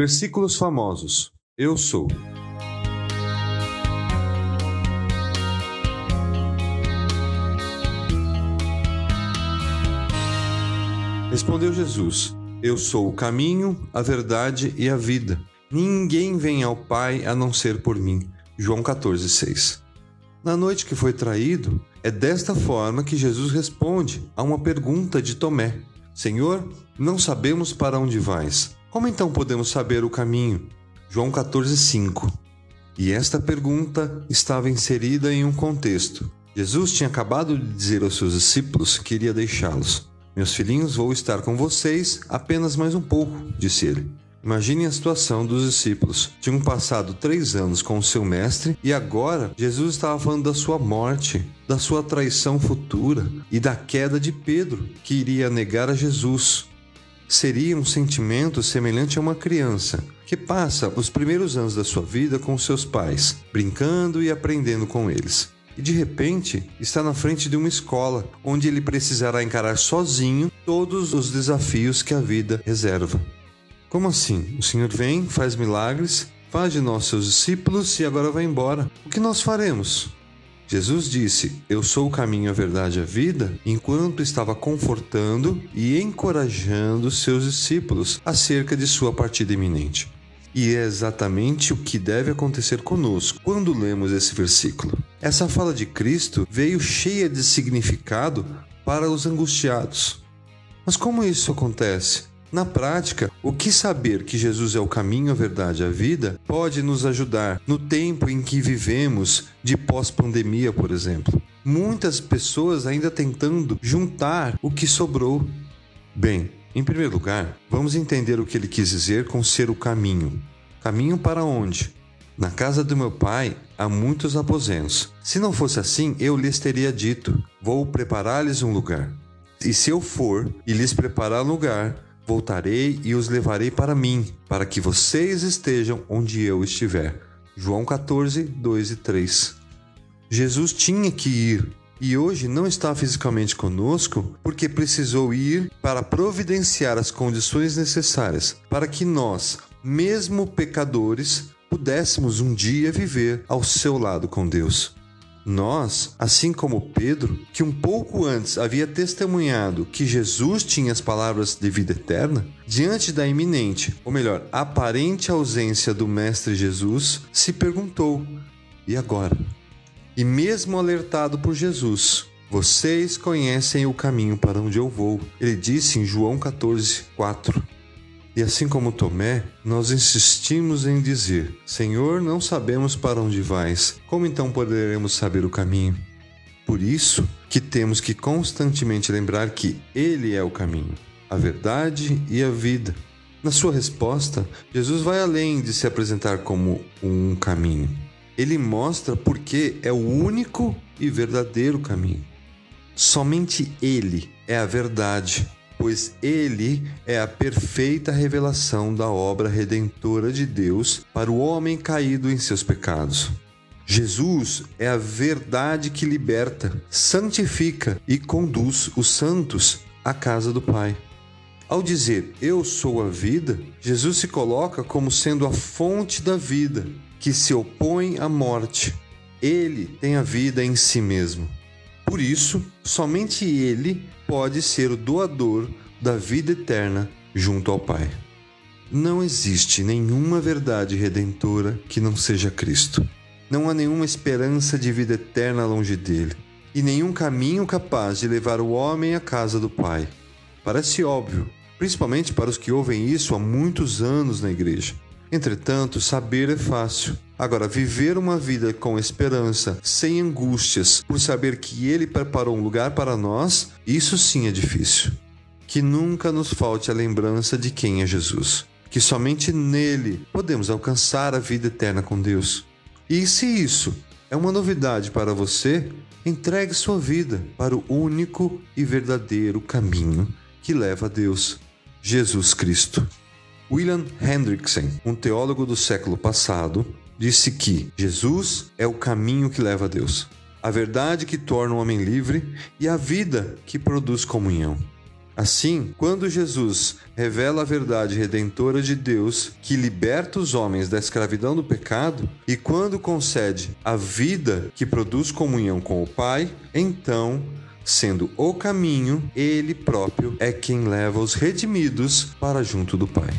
Versículos famosos. Eu sou. Respondeu Jesus: Eu sou o caminho, a verdade e a vida. Ninguém vem ao Pai a não ser por mim. João 14,6. Na noite que foi traído, é desta forma que Jesus responde a uma pergunta de Tomé: Senhor, não sabemos para onde vais. Como então podemos saber o caminho? João 14,5. E esta pergunta estava inserida em um contexto. Jesus tinha acabado de dizer aos seus discípulos que iria deixá-los. Meus filhinhos, vou estar com vocês apenas mais um pouco, disse ele. Imagine a situação dos discípulos. Tinham passado três anos com o seu mestre e agora Jesus estava falando da sua morte, da sua traição futura e da queda de Pedro, que iria negar a Jesus. Seria um sentimento semelhante a uma criança que passa os primeiros anos da sua vida com seus pais, brincando e aprendendo com eles e de repente está na frente de uma escola onde ele precisará encarar sozinho todos os desafios que a vida reserva. Como assim? O Senhor vem, faz milagres, faz de nós seus discípulos e agora vai embora. O que nós faremos? Jesus disse: Eu sou o caminho, a verdade e a vida, enquanto estava confortando e encorajando seus discípulos acerca de sua partida iminente. E é exatamente o que deve acontecer conosco quando lemos esse versículo. Essa fala de Cristo veio cheia de significado para os angustiados. Mas como isso acontece? Na prática, o que saber que Jesus é o caminho, a verdade e a vida pode nos ajudar no tempo em que vivemos de pós-pandemia, por exemplo. Muitas pessoas ainda tentando juntar o que sobrou. Bem, em primeiro lugar, vamos entender o que ele quis dizer com ser o caminho. Caminho para onde? Na casa do meu pai há muitos aposentos. Se não fosse assim, eu lhes teria dito: Vou preparar-lhes um lugar. E se eu for e lhes preparar lugar, voltarei e os levarei para mim, para que vocês estejam onde eu estiver. João 14, 2 e 3. Jesus tinha que ir e hoje não está fisicamente conosco porque precisou ir para providenciar as condições necessárias para que nós, mesmo pecadores, pudéssemos um dia viver ao seu lado com Deus. Nós, assim como Pedro, que um pouco antes havia testemunhado que Jesus tinha as palavras de vida eterna, diante da iminente, ou melhor, aparente ausência do Mestre Jesus, se perguntou: e agora? E mesmo alertado por Jesus, vocês conhecem o caminho para onde eu vou. Ele disse em João 14, 4. E assim como Tomé, nós insistimos em dizer: Senhor, não sabemos para onde vais. Como então poderemos saber o caminho? Por isso que temos que constantemente lembrar que Ele é o caminho, a verdade e a vida. Na sua resposta, Jesus vai além de se apresentar como um caminho ele mostra porque é o único e verdadeiro caminho. Somente Ele é a verdade, pois Ele é a perfeita revelação da obra redentora de Deus para o homem caído em seus pecados. Jesus é a verdade que liberta, santifica e conduz os santos à casa do Pai. Ao dizer eu sou a vida, Jesus se coloca como sendo a fonte da vida, que se opõe à morte. Ele tem a vida em si mesmo. Por isso, somente ele pode ser o doador da vida eterna junto ao Pai. Não existe nenhuma verdade redentora que não seja Cristo. Não há nenhuma esperança de vida eterna longe dele, e nenhum caminho capaz de levar o homem à casa do Pai. Parece óbvio, principalmente para os que ouvem isso há muitos anos na igreja. Entretanto, saber é fácil. Agora, viver uma vida com esperança, sem angústias, por saber que Ele preparou um lugar para nós, isso sim é difícil. Que nunca nos falte a lembrança de quem é Jesus. Que somente nele podemos alcançar a vida eterna com Deus. E se isso é uma novidade para você, entregue sua vida para o único e verdadeiro caminho que leva a Deus, Jesus Cristo. William Hendrickson, um teólogo do século passado, disse que Jesus é o caminho que leva a Deus, a verdade que torna o homem livre e a vida que produz comunhão. Assim, quando Jesus revela a verdade redentora de Deus que liberta os homens da escravidão do pecado, e quando concede a vida que produz comunhão com o Pai, então sendo o caminho, ele próprio é quem leva os redimidos para junto do Pai.